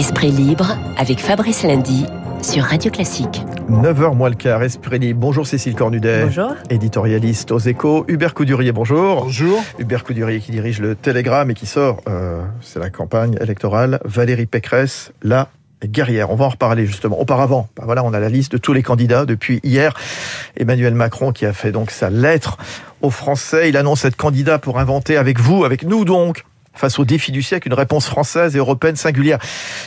Esprit libre avec Fabrice Lundy sur Radio Classique. 9h moins le quart, Esprit libre. Bonjour Cécile Cornudet. Bonjour. Éditorialiste aux échos. Hubert Coudurier, bonjour. Bonjour. Hubert Coudurier qui dirige le Télégramme et qui sort, euh, c'est la campagne électorale, Valérie Pécresse, la guerrière. On va en reparler justement. Auparavant, ben voilà, on a la liste de tous les candidats depuis hier. Emmanuel Macron qui a fait donc sa lettre aux Français. Il annonce être candidat pour inventer avec vous, avec nous donc, face au défi du siècle, une réponse française et européenne singulière.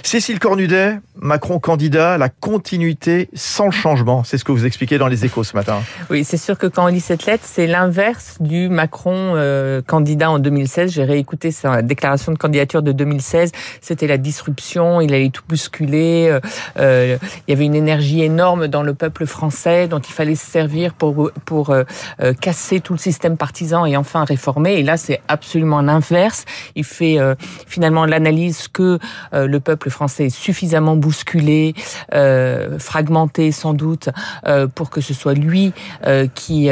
Cécile Cornudet, Macron candidat, la continuité sans changement. C'est ce que vous expliquez dans les échos ce matin. Oui, c'est sûr que quand on lit cette lettre, c'est l'inverse du Macron euh, candidat en 2016. J'ai réécouté sa déclaration de candidature de 2016. C'était la disruption, il allait tout bousculer. Euh, euh, il y avait une énergie énorme dans le peuple français dont il fallait se servir pour, pour casser tout le système partisan et enfin réformer. Et là, c'est absolument l'inverse. Il fait euh, finalement l'analyse que euh, le peuple français est suffisamment bousculé, euh, fragmenté sans doute, pour que ce soit lui qui,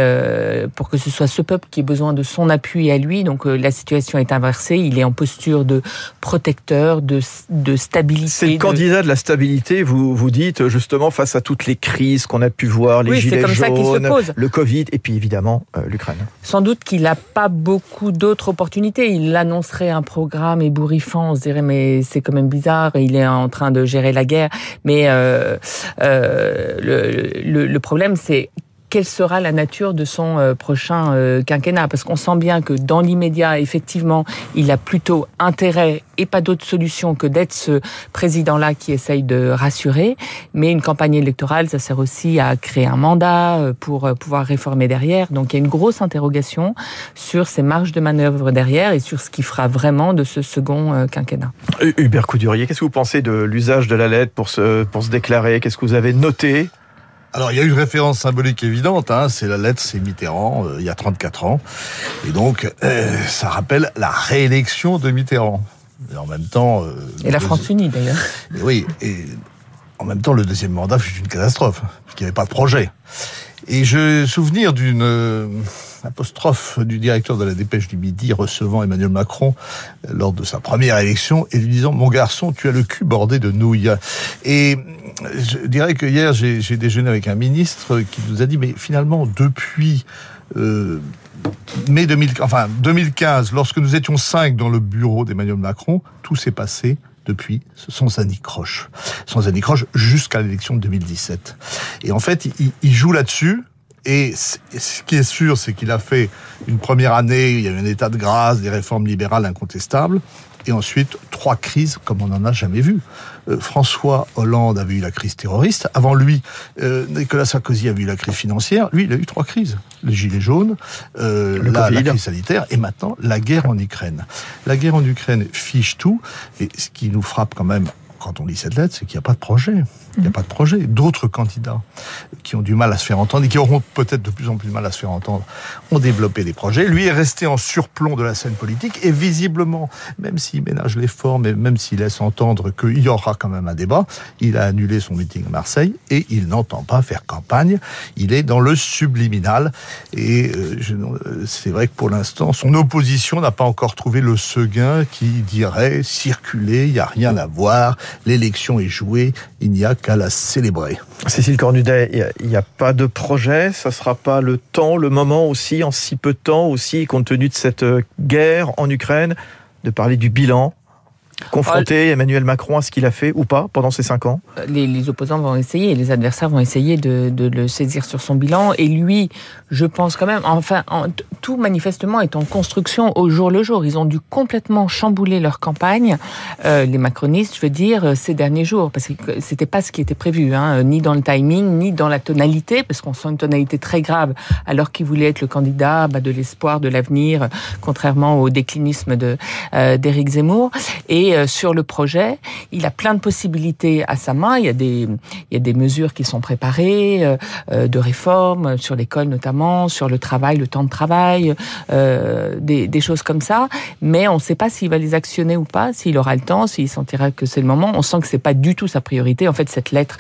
pour que ce soit ce peuple qui ait besoin de son appui à lui. Donc la situation est inversée. Il est en posture de protecteur, de, de stabilité. C'est le de- candidat de la stabilité, vous vous dites justement face à toutes les crises qu'on a pu voir, les Oui, gilets comme ça qu'il se jaunes, pose. le Covid et puis évidemment euh, l'Ukraine. Sans doute qu'il n'a pas beaucoup d'autres opportunités. Il annoncerait un programme ébouriffant. On se dirait, mais c'est quand même bizarre. Il est en train de gérer la guerre. Mais euh, euh, le, le, le problème, c'est quelle sera la nature de son euh, prochain euh, quinquennat? Parce qu'on sent bien que dans l'immédiat, effectivement, il a plutôt intérêt et pas d'autre solution que d'être ce président-là qui essaye de rassurer. Mais une campagne électorale, ça sert aussi à créer un mandat euh, pour pouvoir réformer derrière. Donc il y a une grosse interrogation sur ses marges de manœuvre derrière et sur ce qui fera vraiment de ce second quinquennat. Hu- Hubert Coudurier, qu'est-ce que vous pensez de l'usage de la lettre pour se, pour se déclarer? Qu'est-ce que vous avez noté? Alors, il y a une référence symbolique évidente, hein, c'est la lettre, c'est Mitterrand, euh, il y a 34 ans. Et donc, euh, ça rappelle la réélection de Mitterrand. Et en même temps... euh, Et la France unie d'ailleurs. Oui, et en même temps, le deuxième mandat fut une catastrophe, parce qu'il n'y avait pas de projet. Et je souvenir d'une euh, apostrophe du directeur de la Dépêche du Midi recevant Emmanuel Macron euh, lors de sa première élection et lui disant Mon garçon, tu as le cul bordé de nouilles. Et euh, je dirais que hier, j'ai déjeuné avec un ministre qui nous a dit Mais finalement, depuis. euh, mai 2000, enfin 2015, lorsque nous étions cinq dans le bureau d'Emmanuel Macron, tout s'est passé depuis sans anicroche. Sans anicroche jusqu'à l'élection de 2017. Et en fait, il, il joue là-dessus. Et ce qui est sûr, c'est qu'il a fait une première année, il y a eu un état de grâce, des réformes libérales incontestables. Et ensuite, trois crises comme on n'en a jamais vu. Euh, François Hollande avait eu la crise terroriste. Avant lui, euh, Nicolas Sarkozy avait eu la crise financière. Lui, il a eu trois crises. Les gilets jaunes, euh, Le la, la crise sanitaire et maintenant la guerre en Ukraine. La guerre en Ukraine fiche tout. Et ce qui nous frappe quand même quand on lit cette lettre, c'est qu'il n'y a pas de projet. Il n'y a pas de projet. D'autres candidats qui ont du mal à se faire entendre et qui auront peut-être de plus en plus de mal à se faire entendre ont développé des projets. Lui est resté en surplomb de la scène politique et visiblement, même s'il ménage l'effort, mais même s'il laisse entendre qu'il y aura quand même un débat, il a annulé son meeting à Marseille et il n'entend pas faire campagne. Il est dans le subliminal et euh, euh, c'est vrai que pour l'instant, son opposition n'a pas encore trouvé le seguin qui dirait circuler, il n'y a rien à voir, l'élection est jouée, il n'y a qu'à la célébrer. Cécile Cornudet, il n'y a, pas de projet, ça sera pas le temps, le moment aussi, en si peu de temps aussi, compte tenu de cette euh, guerre en Ukraine, de parler du bilan, confronter Emmanuel Macron à ce qu'il a fait ou pas pendant ces cinq ans les, les opposants vont essayer, les adversaires vont essayer de, de le saisir sur son bilan. Et lui, je pense quand même, enfin, en- tout manifestement est en construction au jour le jour. Ils ont dû complètement chambouler leur campagne, euh, les macronistes, je veux dire, euh, ces derniers jours, parce que c'était pas ce qui était prévu, hein, euh, ni dans le timing, ni dans la tonalité, parce qu'on sent une tonalité très grave, alors qu'il voulait être le candidat bah, de l'espoir, de l'avenir, contrairement au déclinisme de euh, d'Éric Zemmour. Et euh, sur le projet, il a plein de possibilités à sa main. Il y a des, il y a des mesures qui sont préparées, euh, euh, de réformes sur l'école notamment, sur le travail, le temps de travail, euh, des, des choses comme ça. Mais on ne sait pas s'il va les actionner ou pas, s'il aura le temps, s'il sentira que c'est le moment. On sent que c'est pas du tout sa priorité. En fait, cette lettre,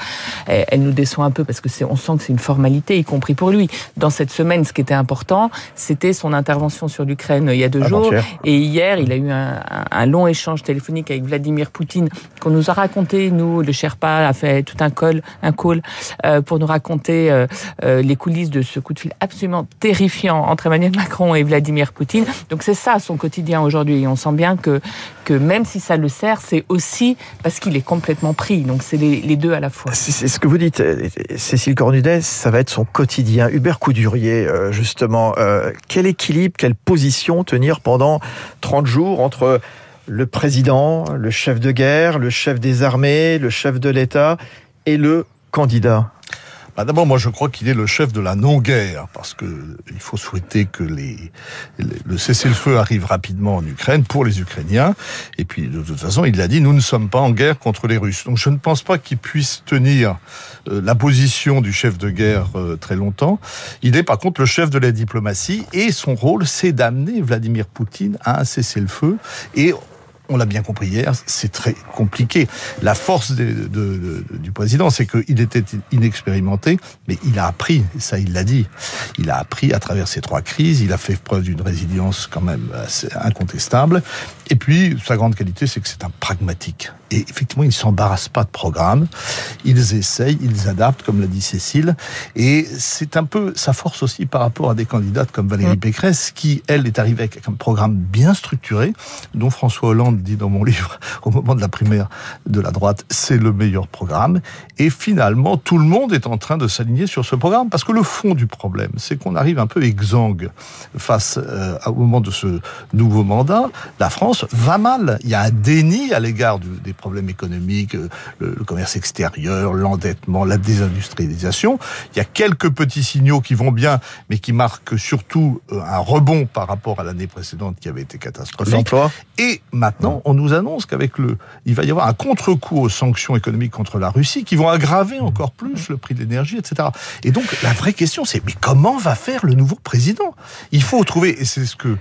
elle, elle nous déçoit un peu parce que c'est, on sent que c'est une formalité, y compris pour lui. Dans cette semaine, ce qui était important, c'était son intervention sur l'Ukraine il y a deux jours. Et hier, il a eu un long échange téléphonique avec Vladimir Poutine qu'on nous a raconté. Nous, le Sherpa a fait tout un call, un call euh, pour nous raconter euh, euh, les coulisses de ce coup de fil absolument terrifiant entre Emmanuel Macron et Vladimir Poutine. Donc c'est ça son quotidien aujourd'hui. Et on sent bien que que même si ça le sert, c'est aussi parce qu'il est complètement pris. Donc c'est les, les, deux à la fois. C'est ce que vous dites, Cécile Cornudet, ça va être son quotidien. Hubert Coudurier, justement, quel équilibre, quelle position tenir pendant 30 jours entre le président, le chef de guerre, le chef des armées, le chef de l'État et le candidat bah D'abord, moi, je crois qu'il est le chef de la non-guerre, parce que il faut souhaiter que le cessez-le-feu arrive rapidement en Ukraine pour les Ukrainiens. Et puis, de toute façon, il l'a dit, nous ne sommes pas en guerre contre les Russes. Donc, je ne pense pas qu'il puisse tenir euh, la position du chef de guerre euh, très longtemps. Il est, par contre, le chef de la diplomatie, et son rôle, c'est d'amener Vladimir Poutine à un cessez-le-feu. Et on l'a bien compris hier, c'est très compliqué. La force de, du président, c'est qu'il était inexpérimenté, mais il a appris, ça il l'a dit, il a appris à travers ces trois crises, il a fait preuve d'une résilience quand même assez incontestable, et puis sa grande qualité, c'est que c'est un pragmatique. Et effectivement, ils ne s'embarrassent pas de programme. Ils essayent, ils adaptent, comme l'a dit Cécile. Et c'est un peu sa force aussi par rapport à des candidates comme Valérie mm. Pécresse, qui, elle, est arrivée avec un programme bien structuré, dont François Hollande dit dans mon livre, au moment de la primaire de la droite, c'est le meilleur programme. Et finalement, tout le monde est en train de s'aligner sur ce programme, parce que le fond du problème, c'est qu'on arrive un peu exsangue face euh, au moment de ce nouveau mandat. La France va mal. Il y a un déni à l'égard des problèmes économiques, euh, le, commerce extérieur, l'endettement, la désindustrialisation. Il y a quelques petits signaux qui vont bien, mais qui marquent surtout euh, un rebond par rapport à l'année précédente qui avait été catastrophique. Et maintenant, on nous annonce qu'avec le, il va y avoir un contre-coup aux sanctions économiques contre la Russie qui vont aggraver encore plus le prix de l'énergie, etc. Et donc, la vraie question, c'est mais comment va faire le nouveau président? Il faut trouver, et c'est ce que euh,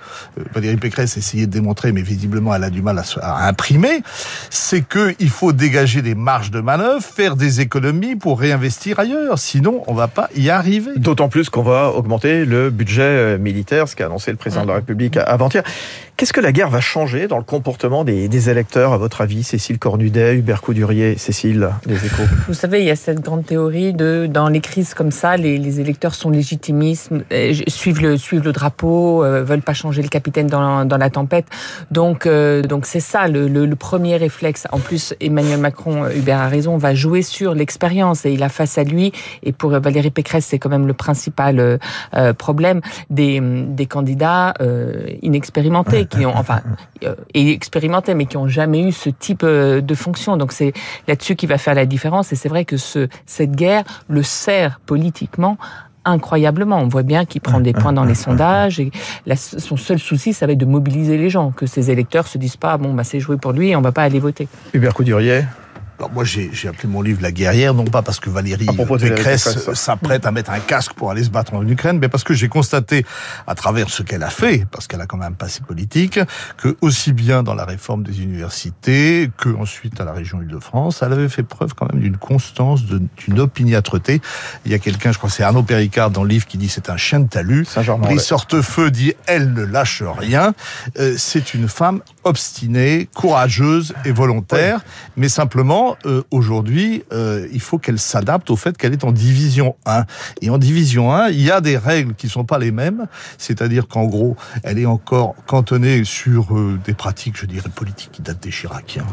Valérie Pécresse essayait de démontrer, mais visiblement elle a du mal à, à imprimer, c'est qu'il faut dégager des marges de manœuvre, faire des économies pour réinvestir ailleurs. Sinon, on va pas y arriver. D'autant plus qu'on va augmenter le budget euh, militaire, ce qu'a annoncé le président de la République avant-hier. Qu'est-ce que la guerre va changer dans le comportement des, électeurs, à votre avis, Cécile Cornudet, Hubert Coudurier, Cécile, des échos Vous savez, il y a cette grande théorie de, dans les crises comme ça, les, électeurs sont légitimistes, euh, suivent le, suivent le drapeau, euh, veulent pas changer le capitaine dans, la tempête. Donc, euh, donc c'est ça le, le, premier réflexe. En plus, Emmanuel Macron, euh, Hubert a raison, va jouer sur l'expérience et il a face à lui, et pour Valérie Pécresse, c'est quand même le principal problème, des, des candidats inexpérimentés qui ont, enfin, expérimentés, mais qui ont jamais eu ce type euh, de fonction. Donc c'est là-dessus qui va faire la différence. Et c'est vrai que ce, cette guerre le sert politiquement incroyablement. On voit bien qu'il prend des points dans les sondages et son seul souci, ça va être de mobiliser les gens, que ses électeurs se disent pas bon bah c'est joué pour lui et on va pas aller voter. Hubert Coudurier moi, j'ai appelé mon livre La guerrière, non pas parce que Valérie Pécresse s'apprête à mettre un casque pour aller se battre en Ukraine, mais parce que j'ai constaté, à travers ce qu'elle a fait, parce qu'elle a quand même passé politique, que aussi bien dans la réforme des universités que ensuite à la région Île-de-France, elle avait fait preuve quand même d'une constance, d'une opiniâtreté. Il y a quelqu'un, je crois c'est Arnaud Péricard dans le livre qui dit c'est un chien de talus. Sortefeu dit elle ne lâche rien. Euh, c'est une femme obstinée, courageuse et volontaire, mais simplement euh, aujourd'hui, euh, il faut qu'elle s'adapte au fait qu'elle est en division 1. Et en division 1, il y a des règles qui sont pas les mêmes, c'est-à-dire qu'en gros, elle est encore cantonnée sur euh, des pratiques, je dirais, politiques qui datent des Chiraciens.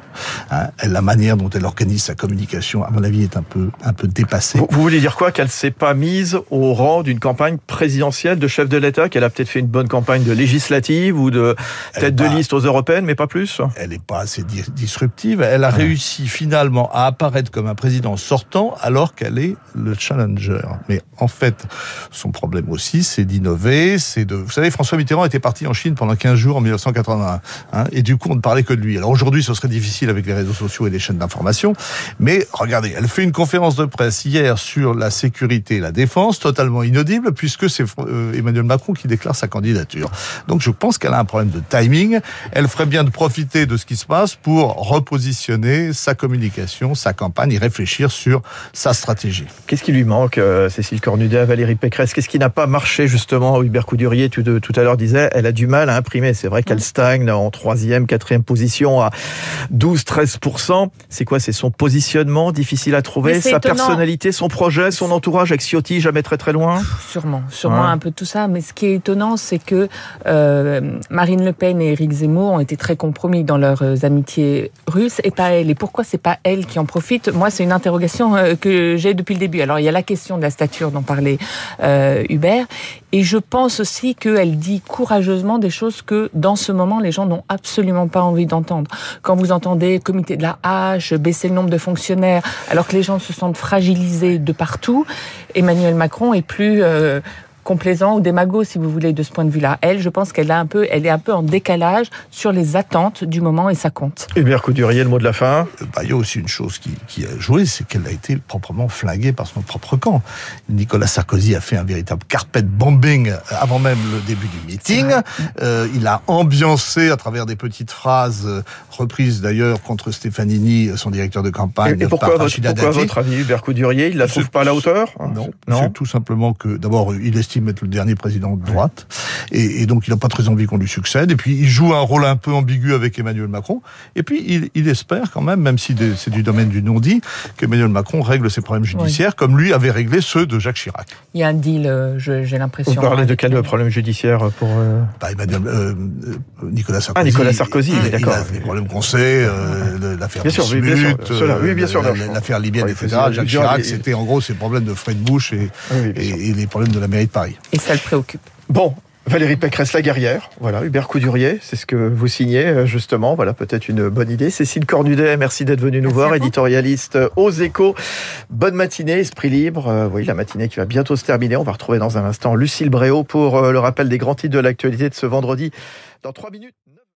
Hein. La manière dont elle organise sa communication, à mon avis, est un peu, un peu dépassée. Vous, voulez dire quoi Qu'elle s'est pas mise au rang d'une campagne présidentielle de chef de l'État, qu'elle a peut-être fait une bonne campagne de législative ou de tête de liste aux européennes, mais pas plus? Elle n'est pas assez disruptive. Elle a réussi finalement à apparaître comme un président sortant alors qu'elle est le challenger. Mais en fait, son problème aussi, c'est d'innover, c'est de... Vous savez, François Mitterrand était parti en Chine pendant 15 jours en 1981. Hein, et du coup, on ne parlait que de lui. Alors aujourd'hui, ce serait difficile avec les réseaux sociaux et les chaînes d'information. Mais regardez, elle fait une conférence de presse hier sur la sécurité et la défense, totalement inaudible, puisque c'est euh, Emmanuel Macron qui déclare sa candidature. Donc je pense qu'elle a un problème de timing. Elle ferait bien de profiter de ce qui se passe pour repositionner sa communication communication, sa campagne et réfléchir sur sa stratégie. Qu'est-ce qui lui manque, euh, Cécile Cornudet, Valérie Pécresse? Qu'est-ce qui n'a pas marché justement? Hubert Coudurier tout, tout à l'heure disait, elle a du mal à imprimer. C'est vrai qu'elle stagne en troisième, quatrième position à 12-13%. C'est quoi? C'est son positionnement difficile à trouver, sa personnalité, son projet, son entourage avec Ciotti, jamais très très loin? Sûrement, sûrement un peu tout ça. Mais ce qui est étonnant, c'est que euh, Marine Le Pen et Éric Zemmour ont été très compromis dans leurs euh, amitiés russes et pas elle. Et pourquoi c'est pas elle qui en profite Moi, c'est une interrogation euh, que j'ai depuis le début. Alors, il y a la question de la stature dont parlait euh, Hubert. Et je pense aussi qu'elle dit courageusement des choses que, dans ce moment, les gens n'ont absolument pas envie d'entendre. Quand vous entendez comité de la hache, baisser le nombre de fonctionnaires, alors que les gens se sentent fragilisés de partout, Emmanuel Macron est plus euh, complaisant ou démago, si vous voulez, de ce point de vue-là. Elle, je pense qu'elle a un peu, elle est un peu en décalage sur les attentes du moment et ça compte. Hubert Coudurier, le mot de la fin. Bah, il y a aussi une chose qui, qui a joué, c'est qu'elle a été proprement flinguée par son propre camp. Nicolas Sarkozy a fait un véritable carpet bombing avant même le début du meeting. Euh, il a ambiancé à travers des petites phrases reprises d'ailleurs contre Stefanini, son directeur de campagne. Et, et pourquoi, votre, pourquoi votre avis, Hubert Coudurier, il la trouve pas à la hauteur Non, non. c'est tout simplement que d'abord il estime être le dernier président de droite. Et, et, donc, il n'a pas très envie qu'on lui succède. Et puis, il joue un rôle un peu ambigu avec Emmanuel Macron. Et puis, il, il espère quand même, même si c'est du domaine du non-dit, qu'Emmanuel Macron règle ses problèmes judiciaires oui. comme lui avait réglé ceux de Jacques Chirac. Il y a un deal, euh, j'ai l'impression. Vous parlez de quel problème judiciaire pour... Euh... Bah, Emmanuel, euh, Nicolas Sarkozy. Ah, Nicolas Sarkozy, il, d'accord. Les problèmes qu'on sait, euh, l'affaire bien sûr, cela, oui, bien sûr. L'affaire libyenne, etc. Jacques Chirac, c'était en gros ces problèmes de Fred Bush et, oui, et, et les problèmes de la mairie de Paris. Et ça le préoccupe. Bon, Valérie Pécresse, la guerrière. Voilà, Hubert Coudurier, c'est ce que vous signez, euh, justement. Voilà, peut-être une bonne idée. Cécile Cornudet, merci d'être venue nous voir, éditorialiste aux échos. Bonne matinée, esprit libre. Euh, oui, la matinée qui va bientôt se terminer. On va retrouver dans un instant Lucille Bréau pour euh, le rappel des grands titres de l'actualité de ce vendredi. Dans trois minutes.